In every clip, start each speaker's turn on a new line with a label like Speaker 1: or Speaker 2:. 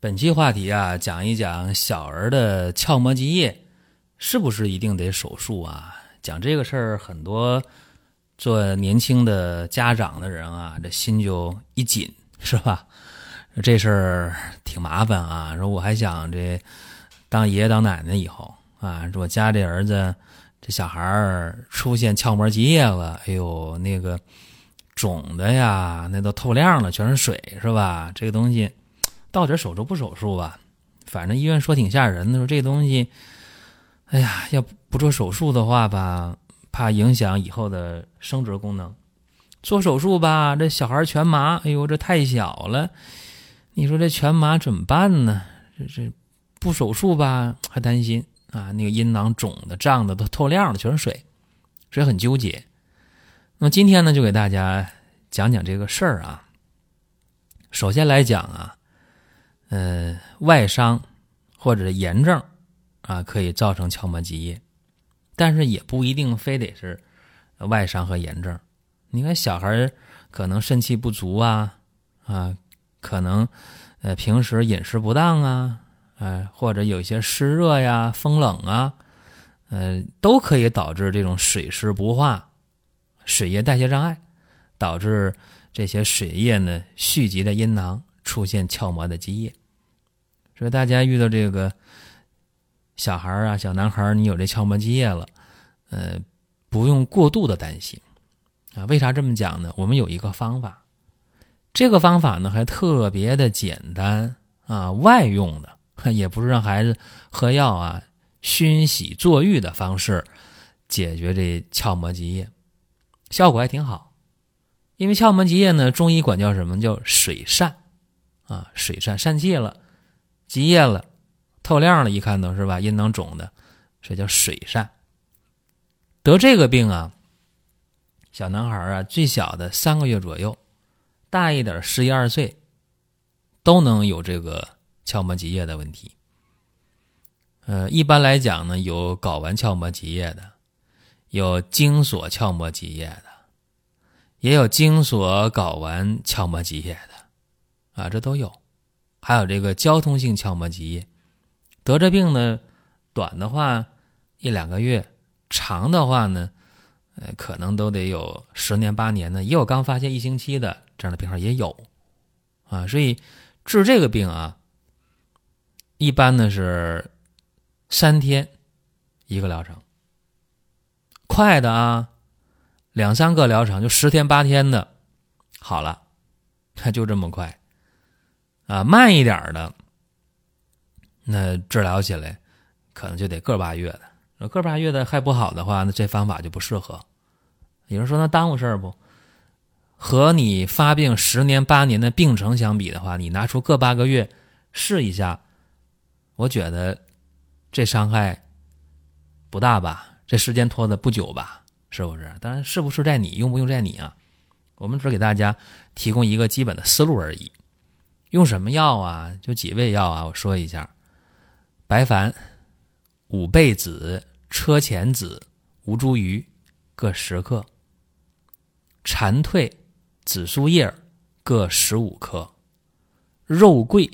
Speaker 1: 本期话题啊，讲一讲小儿的鞘膜积液是不是一定得手术啊？讲这个事儿，很多做年轻的家长的人啊，这心就一紧，是吧？这事儿挺麻烦啊。说我还想这当爷爷当奶奶以后啊，我家这儿子这小孩儿出现鞘膜积液了，哎呦，那个肿的呀，那都透亮了，全是水，是吧？这个东西。到底手术不手术吧？反正医院说挺吓人的，说这东西，哎呀，要不做手术的话吧，怕影响以后的生殖功能；做手术吧，这小孩全麻，哎呦，这太小了。你说这全麻怎么办呢？这这不手术吧，还担心啊，那个阴囊肿的、胀的都透亮了，全是水，所以很纠结。那么今天呢，就给大家讲讲这个事儿啊。首先来讲啊。呃，外伤或者炎症啊，可以造成鞘膜积液，但是也不一定非得是外伤和炎症。你看小孩可能肾气不足啊，啊，可能呃平时饮食不当啊，呃，或者有些湿热呀、风冷啊，呃，都可以导致这种水湿不化、水液代谢障碍，导致这些水液呢蓄积在阴囊。出现鞘膜的积液，所以大家遇到这个小孩啊、小男孩，你有这鞘膜积液了，呃，不用过度的担心啊。为啥这么讲呢？我们有一个方法，这个方法呢还特别的简单啊，外用的，也不是让孩子喝药啊、熏洗坐浴的方式解决这鞘膜积液，效果还挺好。因为鞘膜积液呢，中医管叫什么叫水疝。啊，水疝疝气了，积液了，透亮了，一看都是吧，阴囊肿的，这叫水疝。得这个病啊，小男孩啊，最小的三个月左右，大一点十一二岁，都能有这个鞘膜积液的问题。呃，一般来讲呢，有睾丸鞘膜积液的，有精索鞘膜积液的，也有精索睾丸鞘膜积液的。啊，这都有，还有这个交通性鞘膜积液，得这病呢，短的话一两个月，长的话呢，呃，可能都得有十年八年的，也有刚发现一星期的这样的病号也有，啊，所以治这个病啊，一般呢是三天一个疗程，快的啊，两三个疗程就十天八天的，好了，它 就这么快。啊，慢一点的，那治疗起来可能就得个把月的。个把月的还不好的话，那这方法就不适合。有人说那耽误事儿不？和你发病十年八年的病程相比的话，你拿出个八个月试一下，我觉得这伤害不大吧？这时间拖的不久吧？是不是？当然是不是在你用不用在你啊？我们只给大家提供一个基本的思路而已。用什么药啊？就几味药啊？我说一下：白矾、五倍子、车前子、吴茱萸各十克；蝉蜕、紫苏叶各十五克；肉桂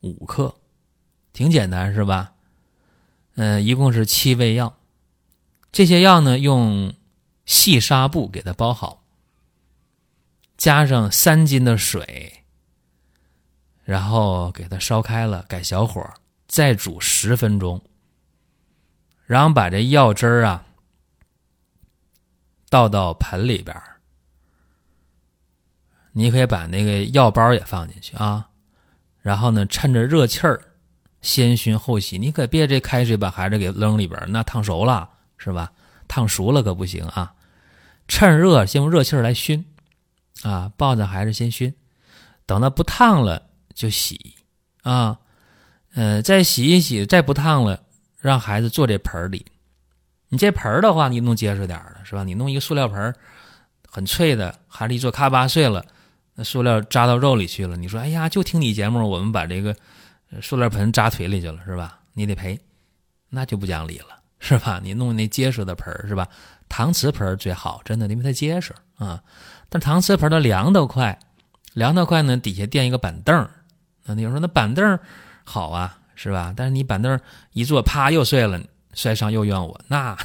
Speaker 1: 五克，挺简单是吧？嗯，一共是七味药。这些药呢，用细纱布给它包好，加上三斤的水。然后给它烧开了，改小火，再煮十分钟。然后把这药汁儿啊倒到盆里边儿。你可以把那个药包也放进去啊。然后呢，趁着热气儿，先熏后洗。你可别这开水把孩子给扔里边儿，那烫熟了是吧？烫熟了可不行啊。趁热先用热气儿来熏，啊，抱着孩子先熏，等到不烫了。就洗啊，呃，再洗一洗，再不烫了，让孩子坐这盆里。你这盆的话，你弄结实点儿的是吧？你弄一个塑料盆，很脆的，孩子一坐咔吧碎了，那塑料扎到肉里去了。你说，哎呀，就听你节目，我们把这个塑料盆扎腿里去了，是吧？你得赔，那就不讲理了，是吧？你弄那结实的盆是吧？搪瓷盆最好，真的，因为它结实啊。但搪瓷盆儿它凉得快，凉得快呢，底下垫一个板凳。那你说那板凳好啊，是吧？但是你板凳一坐，啪又碎了，摔伤又怨我，那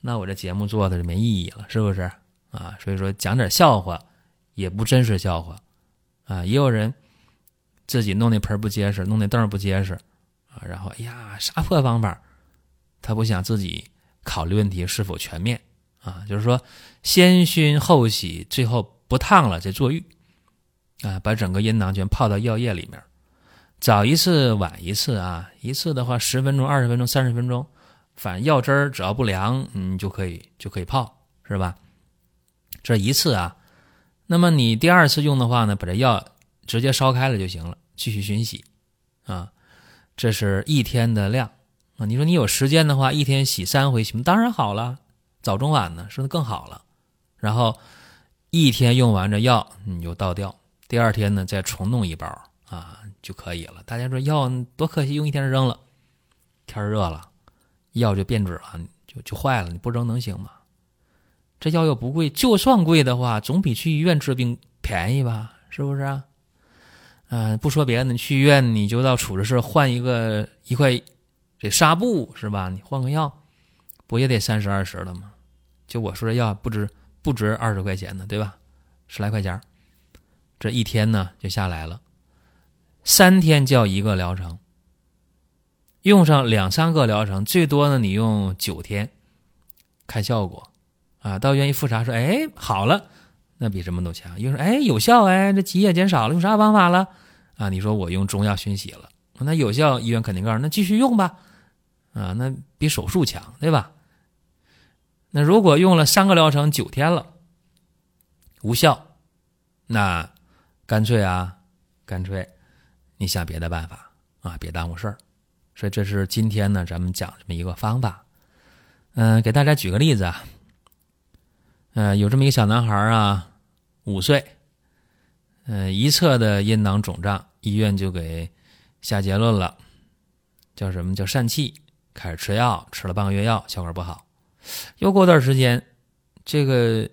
Speaker 1: 那我这节目做的就没意义了，是不是啊？所以说讲点笑话，也不真是笑话啊。也有人自己弄那盆不结实，弄那凳不结实啊，然后哎呀，啥破方法？他不想自己考虑问题是否全面啊？就是说先熏后洗，最后不烫了再坐浴啊，把整个阴囊全泡到药液里面。早一次，晚一次啊！一次的话，十分钟、二十分钟、三十分钟，反正药汁儿只要不凉，你就可以就可以泡，是吧？这一次啊，那么你第二次用的话呢，把这药直接烧开了就行了，继续熏洗啊。这是一天的量啊。你说你有时间的话，一天洗三回行当然好了，早中晚呢，是不是更好了？然后一天用完这药，你就倒掉，第二天呢再重弄一包啊。就可以了。大家说药多可惜，用一天扔了。天热了，药就变质了，就就坏了。你不扔能行吗？这药又不贵，就算贵的话，总比去医院治病便宜吧？是不是啊？嗯，不说别的，你去医院你就到处置室换一个一块这纱布是吧？你换个药，不也得三十二十的吗？就我说这药不值不值二十块钱呢，对吧？十来块钱，这一天呢就下来了。三天叫一个疗程，用上两三个疗程，最多呢你用九天，看效果，啊，到愿意复查说，哎，好了，那比什么都强。又说，哎，有效，哎，这积液减少了，用啥方法了？啊，你说我用中药熏洗了，那有效，医院肯定告诉那继续用吧，啊，那比手术强，对吧？那如果用了三个疗程九天了，无效，那干脆啊，干脆。你想别的办法啊，别耽误事儿。所以这是今天呢，咱们讲这么一个方法。嗯，给大家举个例子啊。嗯，有这么一个小男孩啊，五岁，嗯，一侧的阴囊肿胀，医院就给下结论了，叫什么叫疝气，开始吃药，吃了半个月药，效果不好。又过段时间，这个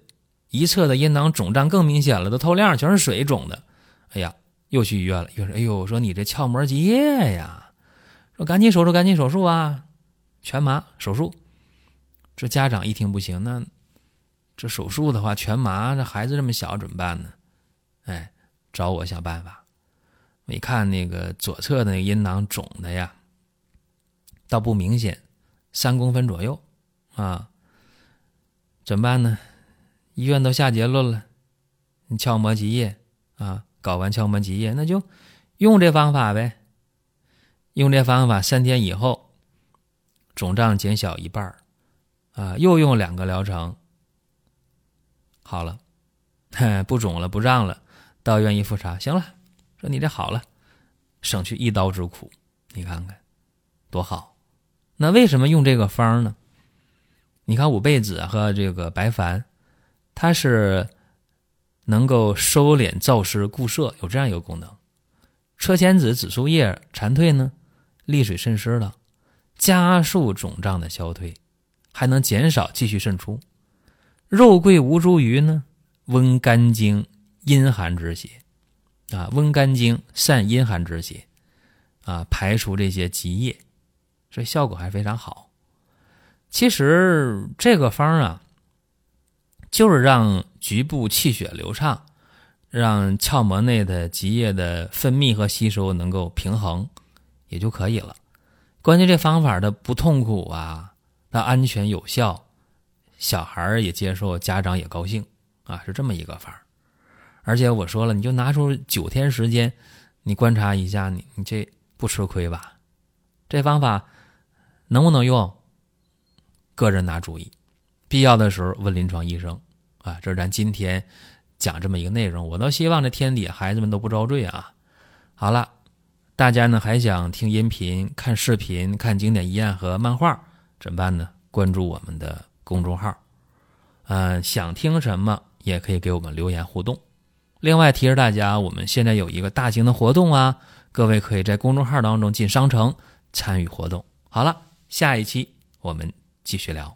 Speaker 1: 一侧的阴囊肿胀更明显了，都透亮，全是水肿的。哎呀！又去医院了，又说：“哎呦，说你这鞘膜积液呀，说赶紧手术，赶紧手术啊，全麻手术。”这家长一听不行，那这手术的话全麻，这孩子这么小怎么办呢？哎，找我想办法。我一看那个左侧的那个阴囊肿的呀，倒不明显，三公分左右啊，怎么办呢？医院都下结论了，你鞘膜积液啊。搞完鞘膜积液，那就用这方法呗。用这方法，三天以后肿胀减小一半啊，又用两个疗程，好了，不肿了，不胀了，到医院一复查，行了，说你这好了，省去一刀之苦，你看看多好。那为什么用这个方呢？你看五倍子和这个白矾，它是。能够收敛燥湿固摄，有这样一个功能。车前子、紫苏叶蝉蜕呢，利水渗湿了，加速肿胀的消退，还能减少继续渗出。肉桂、吴茱萸呢，温肝经、阴寒之邪，啊，温肝经、散阴寒之邪，啊，排除这些积液，所以效果还非常好。其实这个方啊。就是让局部气血流畅，让鞘膜内的积液的分泌和吸收能够平衡，也就可以了。关键这方法的不痛苦啊，它安全有效，小孩儿也接受，家长也高兴啊，是这么一个法儿。而且我说了，你就拿出九天时间，你观察一下，你你这不吃亏吧？这方法能不能用？个人拿主意，必要的时候问临床医生。啊，这是咱今天讲这么一个内容，我倒希望这天底下孩子们都不遭罪啊！好了，大家呢还想听音频、看视频、看经典疑案和漫画，怎么办呢？关注我们的公众号，嗯，想听什么也可以给我们留言互动。另外提示大家，我们现在有一个大型的活动啊，各位可以在公众号当中进商城参与活动。好了，下一期我们继续聊。